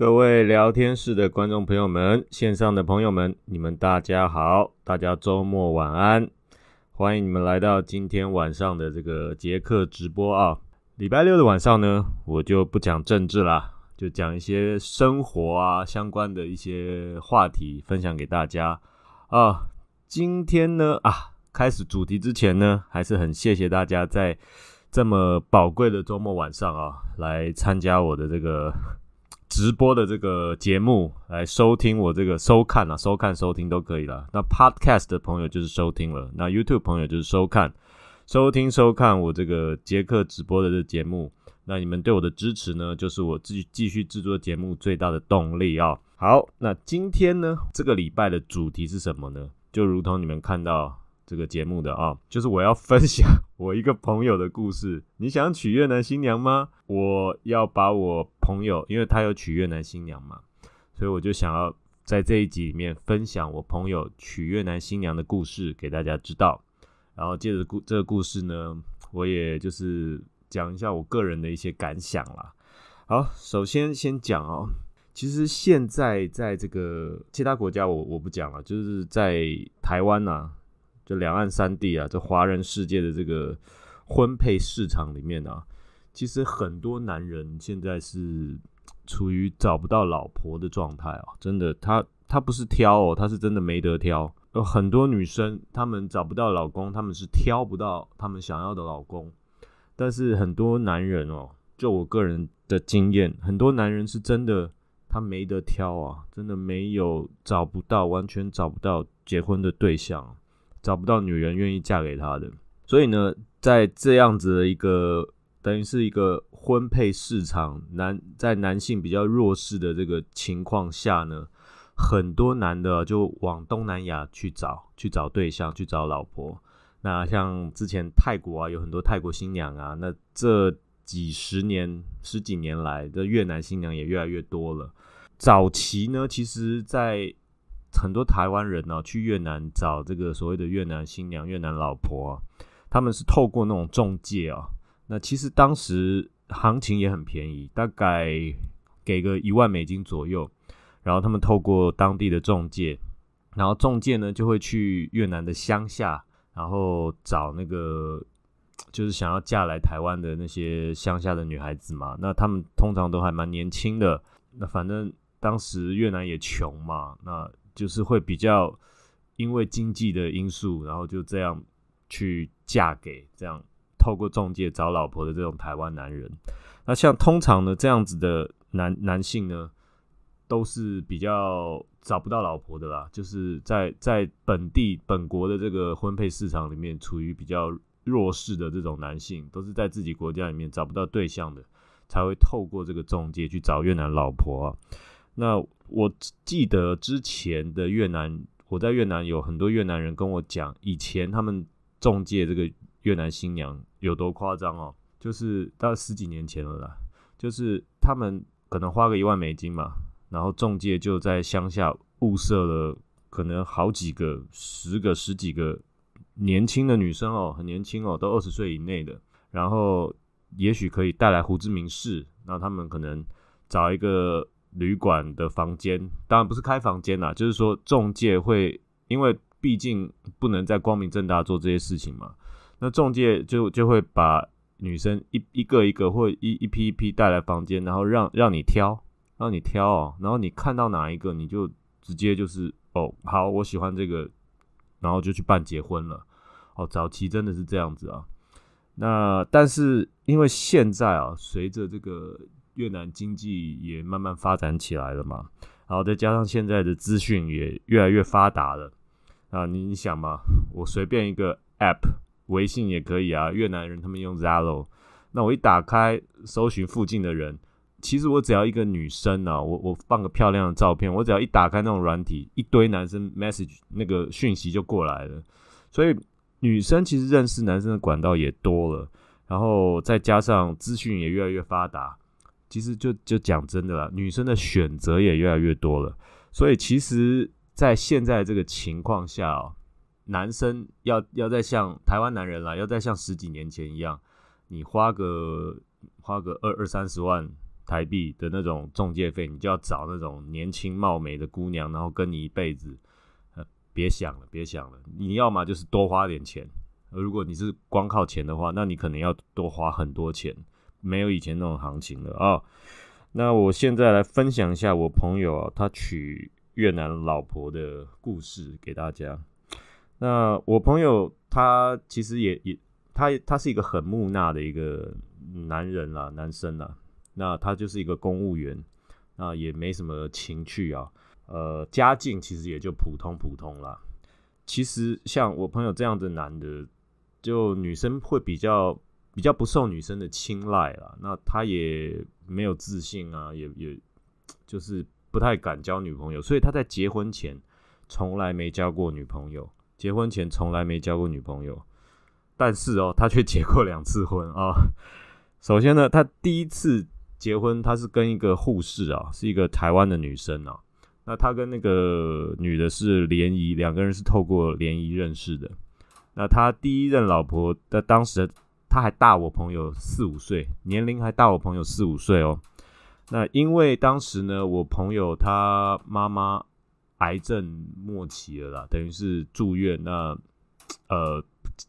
各位聊天室的观众朋友们，线上的朋友们，你们大家好，大家周末晚安，欢迎你们来到今天晚上的这个杰克直播啊。礼拜六的晚上呢，我就不讲政治啦，就讲一些生活啊相关的一些话题分享给大家啊。今天呢啊，开始主题之前呢，还是很谢谢大家在这么宝贵的周末晚上啊，来参加我的这个。直播的这个节目来收听我这个收看啊，收看收听都可以了。那 Podcast 的朋友就是收听了，那 YouTube 朋友就是收看、收听、收看我这个杰克直播的这节目。那你们对我的支持呢，就是我自己继续制作节目最大的动力啊。好，那今天呢，这个礼拜的主题是什么呢？就如同你们看到。这个节目的啊，就是我要分享我一个朋友的故事。你想娶越南新娘吗？我要把我朋友，因为他有娶越南新娘嘛，所以我就想要在这一集里面分享我朋友娶越南新娘的故事给大家知道。然后借着故这个故事呢，我也就是讲一下我个人的一些感想啦。好，首先先讲哦，其实现在在这个其他国家我我不讲了，就是在台湾呐。这两岸三地啊，这华人世界的这个婚配市场里面啊，其实很多男人现在是处于找不到老婆的状态啊，真的，他他不是挑哦，他是真的没得挑。有很多女生，她们找不到老公，她们是挑不到她们想要的老公。但是很多男人哦，就我个人的经验，很多男人是真的他没得挑啊，真的没有找不到，完全找不到结婚的对象。找不到女人愿意嫁给他的，所以呢，在这样子的一个等于是一个婚配市场男在男性比较弱势的这个情况下呢，很多男的就往东南亚去找去找对象去找老婆。那像之前泰国啊，有很多泰国新娘啊，那这几十年十几年来的越南新娘也越来越多了。早期呢，其实，在很多台湾人呢，去越南找这个所谓的越南新娘、越南老婆，他们是透过那种中介啊。那其实当时行情也很便宜，大概给个一万美金左右。然后他们透过当地的中介，然后中介呢就会去越南的乡下，然后找那个就是想要嫁来台湾的那些乡下的女孩子嘛。那他们通常都还蛮年轻的。那反正当时越南也穷嘛，那就是会比较因为经济的因素，然后就这样去嫁给这样透过中介找老婆的这种台湾男人。那像通常呢这样子的男男性呢，都是比较找不到老婆的啦，就是在在本地本国的这个婚配市场里面处于比较弱势的这种男性，都是在自己国家里面找不到对象的，才会透过这个中介去找越南老婆。那我记得之前的越南，我在越南有很多越南人跟我讲，以前他们中介这个越南新娘有多夸张哦，就是到十几年前了啦，就是他们可能花个一万美金嘛，然后中介就在乡下物色了可能好几个、十个、十几个年轻的女生哦，很年轻哦，都二十岁以内的，然后也许可以带来胡志明市，那他们可能找一个。旅馆的房间当然不是开房间啦，就是说中介会，因为毕竟不能在光明正大做这些事情嘛，那中介就就会把女生一一个一个或一一批一批带来房间，然后让让你挑，让你挑哦，然后你看到哪一个你就直接就是哦好，我喜欢这个，然后就去办结婚了。哦，早期真的是这样子啊。那但是因为现在啊，随着这个。越南经济也慢慢发展起来了嘛，然后再加上现在的资讯也越来越发达了啊，你你想嘛，我随便一个 App，微信也可以啊，越南人他们用 Zalo，那我一打开搜寻附近的人，其实我只要一个女生啊，我我放个漂亮的照片，我只要一打开那种软体，一堆男生 message 那个讯息就过来了，所以女生其实认识男生的管道也多了，然后再加上资讯也越来越发达。其实就就讲真的啦，女生的选择也越来越多了，所以其实，在现在这个情况下哦，男生要要再像台湾男人啦，要再像十几年前一样，你花个花个二二三十万台币的那种中介费，你就要找那种年轻貌美的姑娘，然后跟你一辈子。呃，别想了，别想了，你要么就是多花点钱。如果你是光靠钱的话，那你可能要多花很多钱，没有以前那种行情了啊。那我现在来分享一下我朋友，他娶越南老婆的故事给大家。那我朋友他其实也也他他是一个很木讷的一个男人啦，男生啦。那他就是一个公务员，那也没什么情趣啊，呃，家境其实也就普通普通啦。其实像我朋友这样的男的。就女生会比较比较不受女生的青睐啦，那他也没有自信啊，也也就是不太敢交女朋友，所以他在结婚前从来没交过女朋友，结婚前从来没交过女朋友，但是哦，他却结过两次婚啊。首先呢，他第一次结婚，他是跟一个护士啊，是一个台湾的女生啊，那他跟那个女的是联谊，两个人是透过联谊认识的。那他第一任老婆的当时他还大我朋友四五岁，年龄还大我朋友四五岁哦。那因为当时呢，我朋友他妈妈癌症末期了啦，等于是住院，那呃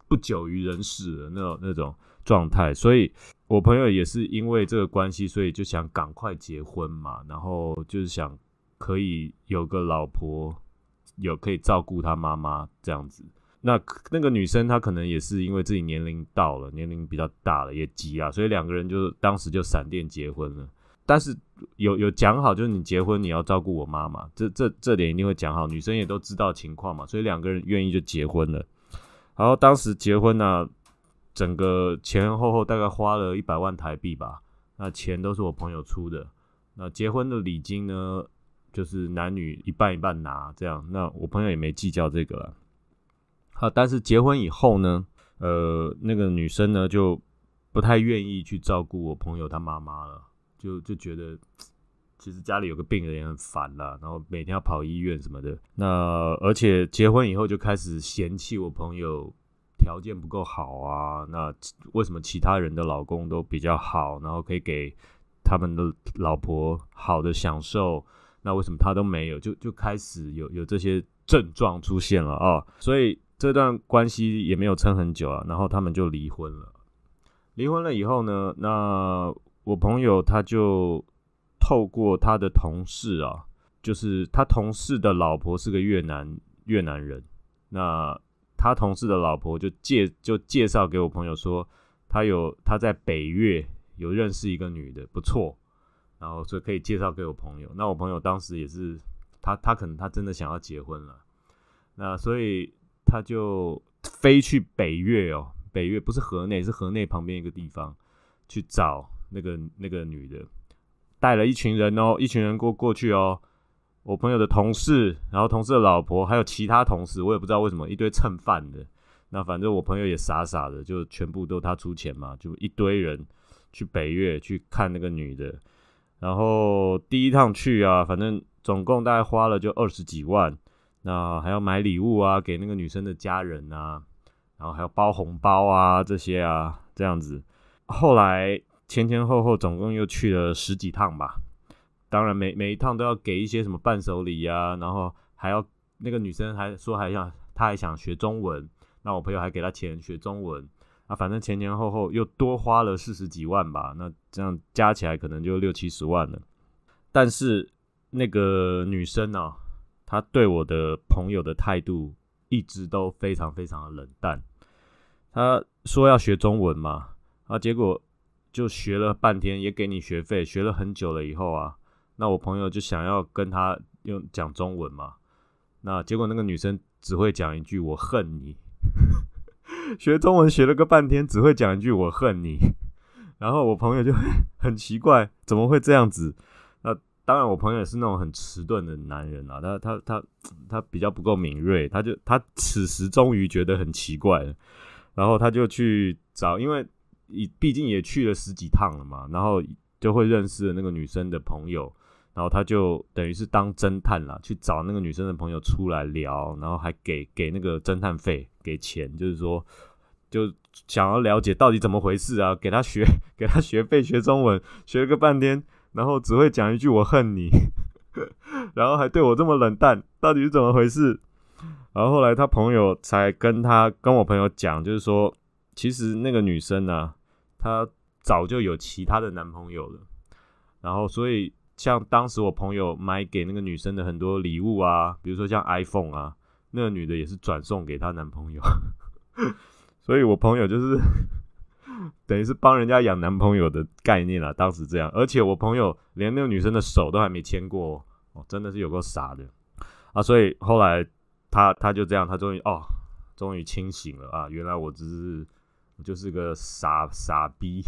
不久于人世的那种那种状态，所以我朋友也是因为这个关系，所以就想赶快结婚嘛，然后就是想可以有个老婆，有可以照顾他妈妈这样子。那那个女生她可能也是因为自己年龄到了，年龄比较大了，也急啊，所以两个人就当时就闪电结婚了。但是有有讲好，就是你结婚你要照顾我妈妈，这这这点一定会讲好。女生也都知道情况嘛，所以两个人愿意就结婚了。然后当时结婚呢，整个前前后后大概花了一百万台币吧，那钱都是我朋友出的。那结婚的礼金呢，就是男女一半一半拿这样。那我朋友也没计较这个了。啊，但是结婚以后呢，呃，那个女生呢就不太愿意去照顾我朋友他妈妈了，就就觉得其实家里有个病人也很烦啦，然后每天要跑医院什么的。那而且结婚以后就开始嫌弃我朋友条件不够好啊，那为什么其他人的老公都比较好，然后可以给他们的老婆好的享受，那为什么他都没有？就就开始有有这些症状出现了啊，所以。这段关系也没有撑很久啊，然后他们就离婚了。离婚了以后呢，那我朋友他就透过他的同事啊，就是他同事的老婆是个越南越南人，那他同事的老婆就介就介绍给我朋友说，他有他在北越有认识一个女的不错，然后所以可以介绍给我朋友。那我朋友当时也是他他可能他真的想要结婚了，那所以。他就飞去北越哦，北越不是河内，是河内旁边一个地方去找那个那个女的，带了一群人哦，一群人过过去哦。我朋友的同事，然后同事的老婆，还有其他同事，我也不知道为什么一堆蹭饭的。那反正我朋友也傻傻的，就全部都他出钱嘛，就一堆人去北越去看那个女的。然后第一趟去啊，反正总共大概花了就二十几万。那还要买礼物啊，给那个女生的家人啊，然后还要包红包啊，这些啊，这样子。后来前前后后总共又去了十几趟吧。当然每每一趟都要给一些什么伴手礼啊，然后还要那个女生还说还想她还想学中文，那我朋友还给她钱学中文啊，反正前前后后又多花了四十几万吧。那这样加起来可能就六七十万了。但是那个女生呢？他对我的朋友的态度一直都非常非常的冷淡。他说要学中文嘛，啊，结果就学了半天，也给你学费，学了很久了以后啊，那我朋友就想要跟他用讲中文嘛，那结果那个女生只会讲一句“我恨你”，学中文学了个半天，只会讲一句“我恨你”，然后我朋友就 很奇怪，怎么会这样子？当然，我朋友也是那种很迟钝的男人啊，他他他他比较不够敏锐，他就他此时终于觉得很奇怪了，然后他就去找，因为毕竟也去了十几趟了嘛，然后就会认识了那个女生的朋友，然后他就等于是当侦探了，去找那个女生的朋友出来聊，然后还给给那个侦探费，给钱，就是说就想要了解到底怎么回事啊，给他学给他学费学中文，学了个半天。然后只会讲一句“我恨你”，然后还对我这么冷淡，到底是怎么回事？然后后来他朋友才跟他跟我朋友讲，就是说，其实那个女生呢，她早就有其他的男朋友了。然后，所以像当时我朋友买给那个女生的很多礼物啊，比如说像 iPhone 啊，那个女的也是转送给她男朋友。所以我朋友就是 等于是帮人家养男朋友的概念啊，当时这样。而且我朋友连那个女生的手都还没牵过，哦，真的是有够傻的啊！所以后来。他他就这样，他终于哦，终于清醒了啊！原来我只是就是个傻傻逼，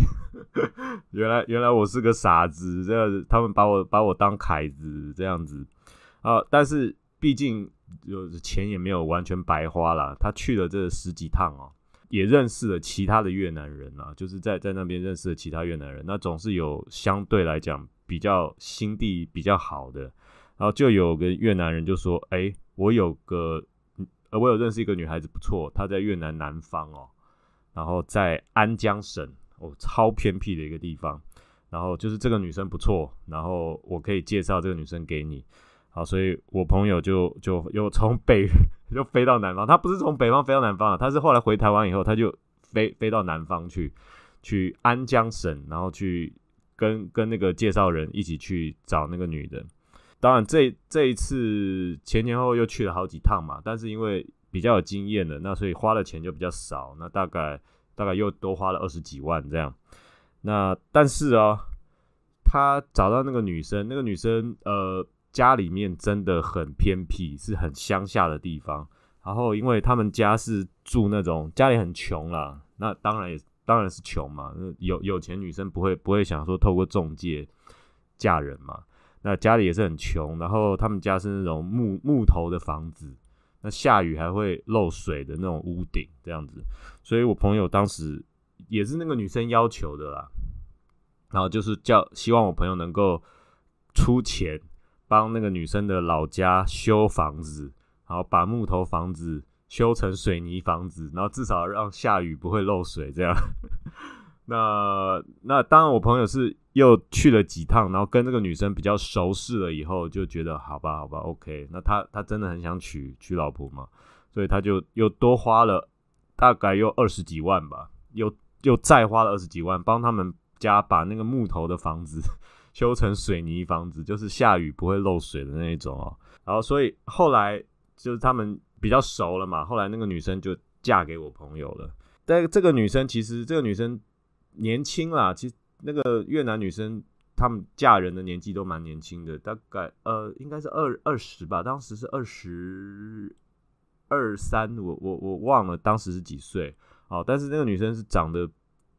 原来原来我是个傻子，这样子他们把我把我当凯子这样子啊！但是毕竟就钱也没有完全白花了，他去了这十几趟哦，也认识了其他的越南人啊，就是在在那边认识了其他越南人，那总是有相对来讲比较心地比较好的，然后就有个越南人就说：“哎。”我有个，呃，我有认识一个女孩子，不错，她在越南南方哦，然后在安江省哦，超偏僻的一个地方，然后就是这个女生不错，然后我可以介绍这个女生给你，好，所以我朋友就就又从北就飞到南方，他不是从北方飞到南方他是后来回台湾以后，他就飞飞到南方去，去安江省，然后去跟跟那个介绍人一起去找那个女的。当然，这这一次前前后又去了好几趟嘛，但是因为比较有经验的，那所以花的钱就比较少，那大概大概又多花了二十几万这样。那但是啊，他找到那个女生，那个女生呃家里面真的很偏僻，是很乡下的地方。然后因为他们家是住那种家里很穷啦，那当然也当然是穷嘛，有有钱女生不会不会想说透过中介嫁人嘛。那家里也是很穷，然后他们家是那种木木头的房子，那下雨还会漏水的那种屋顶这样子，所以我朋友当时也是那个女生要求的啦，然后就是叫希望我朋友能够出钱帮那个女生的老家修房子，然后把木头房子修成水泥房子，然后至少让下雨不会漏水这样。那那当然，我朋友是又去了几趟，然后跟这个女生比较熟识了以后，就觉得好吧，好吧，OK。那他他真的很想娶娶老婆嘛，所以他就又多花了大概又二十几万吧，又又再花了二十几万，帮他们家把那个木头的房子修成水泥房子，就是下雨不会漏水的那一种哦。然后所以后来就是他们比较熟了嘛，后来那个女生就嫁给我朋友了。但这个女生其实这个女生。年轻啦，其实那个越南女生，她们嫁人的年纪都蛮年轻的，大概呃应该是二二十吧，当时是二十二三，我我我忘了当时是几岁。好，但是那个女生是长得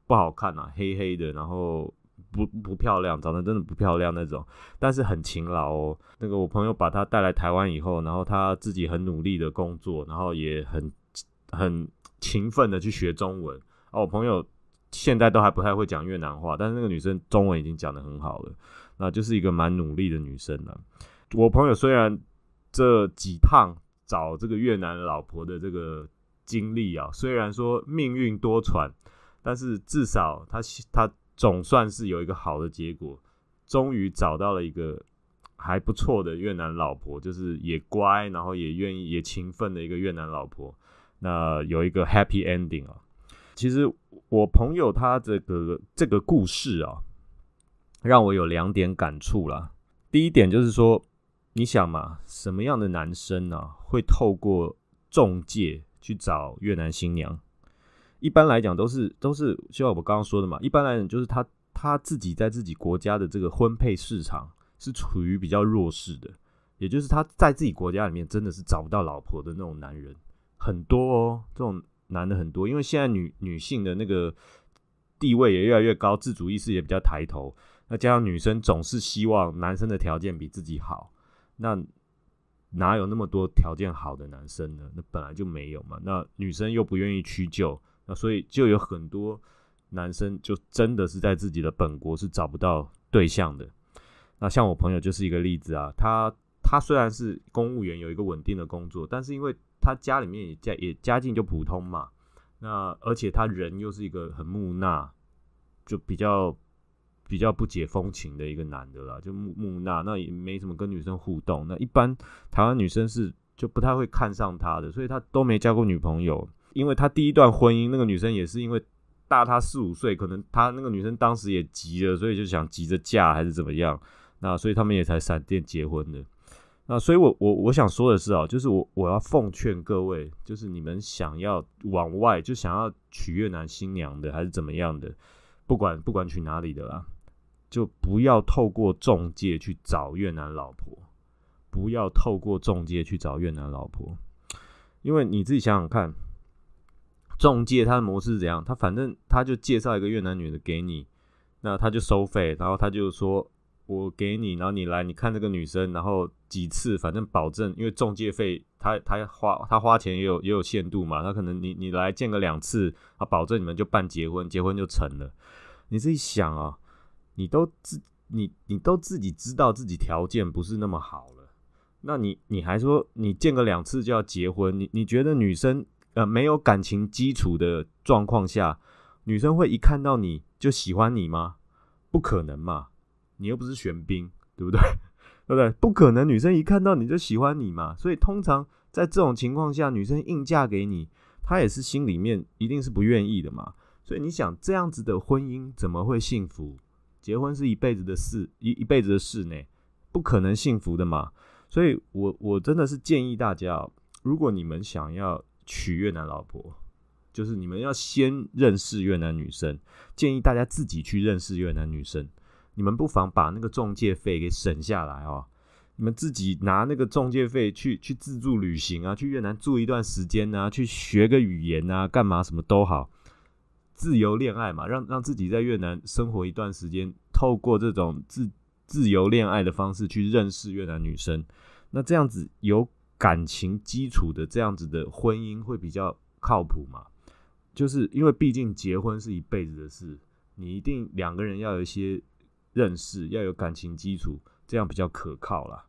不好看啊，黑黑的，然后不不漂亮，长得真的不漂亮那种，但是很勤劳哦。那个我朋友把她带来台湾以后，然后她自己很努力的工作，然后也很很勤奋的去学中文。哦，我朋友。现在都还不太会讲越南话，但是那个女生中文已经讲得很好了，那就是一个蛮努力的女生了。我朋友虽然这几趟找这个越南老婆的这个经历啊，虽然说命运多舛，但是至少他他总算是有一个好的结果，终于找到了一个还不错的越南老婆，就是也乖，然后也愿意也勤奋的一个越南老婆。那有一个 happy ending 啊。其实我朋友他这个这个故事啊，让我有两点感触啦。第一点就是说，你想嘛，什么样的男生呢会透过中介去找越南新娘？一般来讲都是都是，就像我刚刚说的嘛，一般来讲就是他他自己在自己国家的这个婚配市场是处于比较弱势的，也就是他在自己国家里面真的是找不到老婆的那种男人很多哦，这种。男的很多，因为现在女女性的那个地位也越来越高，自主意识也比较抬头。那加上女生总是希望男生的条件比自己好，那哪有那么多条件好的男生呢？那本来就没有嘛。那女生又不愿意屈就，那所以就有很多男生就真的是在自己的本国是找不到对象的。那像我朋友就是一个例子啊，他他虽然是公务员，有一个稳定的工作，但是因为他家里面也家也家境就普通嘛，那而且他人又是一个很木讷，就比较比较不解风情的一个男的啦，就木木讷，那也没什么跟女生互动。那一般台湾女生是就不太会看上他的，所以他都没交过女朋友。因为他第一段婚姻那个女生也是因为大他四五岁，可能他那个女生当时也急了，所以就想急着嫁还是怎么样，那所以他们也才闪电结婚的。那所以，我我我想说的是啊，就是我我要奉劝各位，就是你们想要往外就想要娶越南新娘的，还是怎么样的，不管不管娶哪里的啦，就不要透过中介去找越南老婆，不要透过中介去找越南老婆，因为你自己想想看，中介他的模式是怎样？他反正他就介绍一个越南女的给你，那他就收费，然后他就说。我给你，然后你来，你看这个女生，然后几次，反正保证，因为中介费，他他花他花钱也有也有限度嘛，他可能你你来见个两次，他保证你们就办结婚，结婚就成了。你自己想啊，你都自你你都自己知道自己条件不是那么好了，那你你还说你见个两次就要结婚？你你觉得女生呃没有感情基础的状况下，女生会一看到你就喜欢你吗？不可能嘛。你又不是玄彬，对不对？对不对？不可能，女生一看到你就喜欢你嘛。所以通常在这种情况下，女生硬嫁给你，她也是心里面一定是不愿意的嘛。所以你想这样子的婚姻怎么会幸福？结婚是一辈子的事，一一辈子的事呢，不可能幸福的嘛。所以我我真的是建议大家，如果你们想要娶越南老婆，就是你们要先认识越南女生，建议大家自己去认识越南女生。你们不妨把那个中介费给省下来哦，你们自己拿那个中介费去去自助旅行啊，去越南住一段时间啊，去学个语言啊，干嘛什么都好，自由恋爱嘛，让让自己在越南生活一段时间，透过这种自自由恋爱的方式去认识越南女生，那这样子有感情基础的这样子的婚姻会比较靠谱嘛？就是因为毕竟结婚是一辈子的事，你一定两个人要有一些。认识要有感情基础，这样比较可靠啦。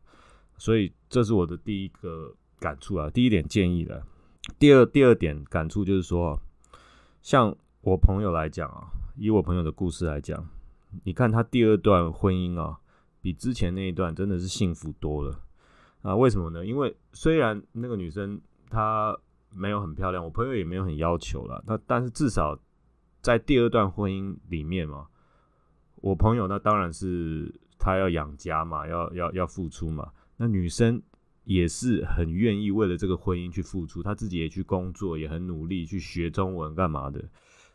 所以这是我的第一个感触啊，第一点建议了。第二第二点感触就是说，像我朋友来讲啊，以我朋友的故事来讲，你看他第二段婚姻啊，比之前那一段真的是幸福多了啊。为什么呢？因为虽然那个女生她没有很漂亮，我朋友也没有很要求了，那但是至少在第二段婚姻里面嘛。我朋友那当然是他要养家嘛，要要要付出嘛。那女生也是很愿意为了这个婚姻去付出，她自己也去工作，也很努力去学中文干嘛的。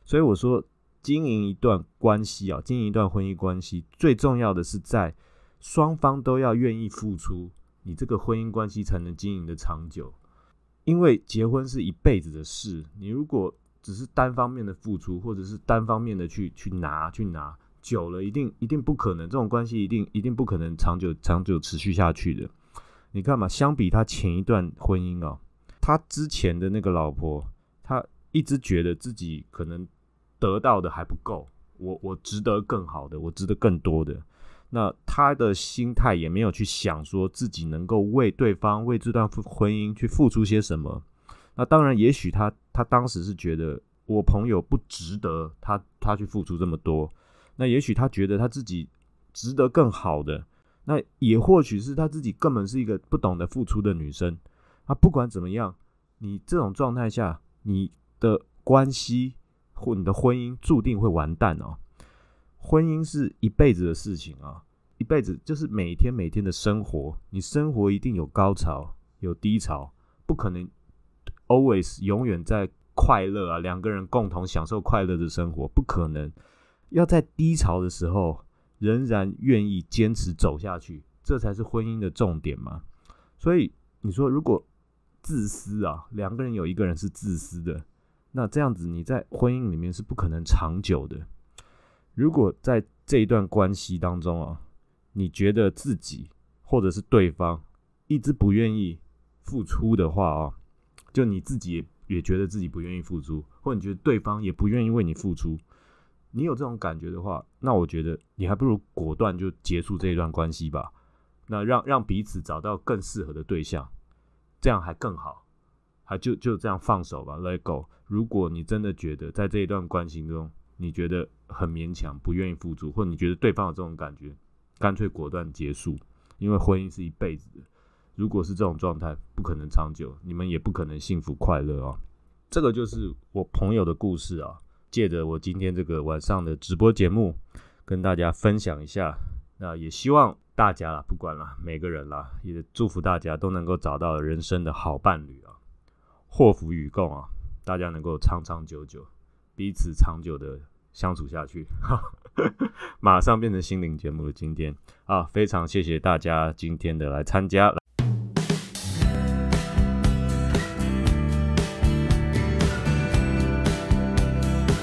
所以我说，经营一段关系啊，经营一段婚姻关系，最重要的是在双方都要愿意付出，你这个婚姻关系才能经营的长久。因为结婚是一辈子的事，你如果只是单方面的付出，或者是单方面的去去拿去拿。久了，一定一定不可能，这种关系一定一定不可能长久长久持续下去的。你看嘛，相比他前一段婚姻啊，他之前的那个老婆，他一直觉得自己可能得到的还不够，我我值得更好的，我值得更多的。那他的心态也没有去想说自己能够为对方为这段婚姻去付出些什么。那当然，也许他他当时是觉得我朋友不值得他他去付出这么多。那也许他觉得他自己值得更好的，那也或许是他自己根本是一个不懂得付出的女生。啊，不管怎么样，你这种状态下，你的关系或你的婚姻注定会完蛋哦。婚姻是一辈子的事情啊，一辈子就是每天每天的生活，你生活一定有高潮有低潮，不可能 always 永远在快乐啊，两个人共同享受快乐的生活，不可能。要在低潮的时候仍然愿意坚持走下去，这才是婚姻的重点嘛。所以你说，如果自私啊，两个人有一个人是自私的，那这样子你在婚姻里面是不可能长久的。如果在这一段关系当中啊，你觉得自己或者是对方一直不愿意付出的话啊，就你自己也觉得自己不愿意付出，或你觉得对方也不愿意为你付出。你有这种感觉的话，那我觉得你还不如果断就结束这一段关系吧。那让让彼此找到更适合的对象，这样还更好。还就就这样放手吧，Let go。如果你真的觉得在这一段关系中，你觉得很勉强，不愿意付出，或你觉得对方有这种感觉，干脆果断结束，因为婚姻是一辈子的。如果是这种状态，不可能长久，你们也不可能幸福快乐哦。这个就是我朋友的故事啊，借着我今天这个晚上的直播节目，跟大家分享一下。那也希望大家啦，不管啦，每个人啦，也祝福大家都能够找到人生的好伴侣啊，祸福与共啊，大家能够长长久久，彼此长久的相处下去。马上变成心灵节目的今天啊，非常谢谢大家今天的来参加。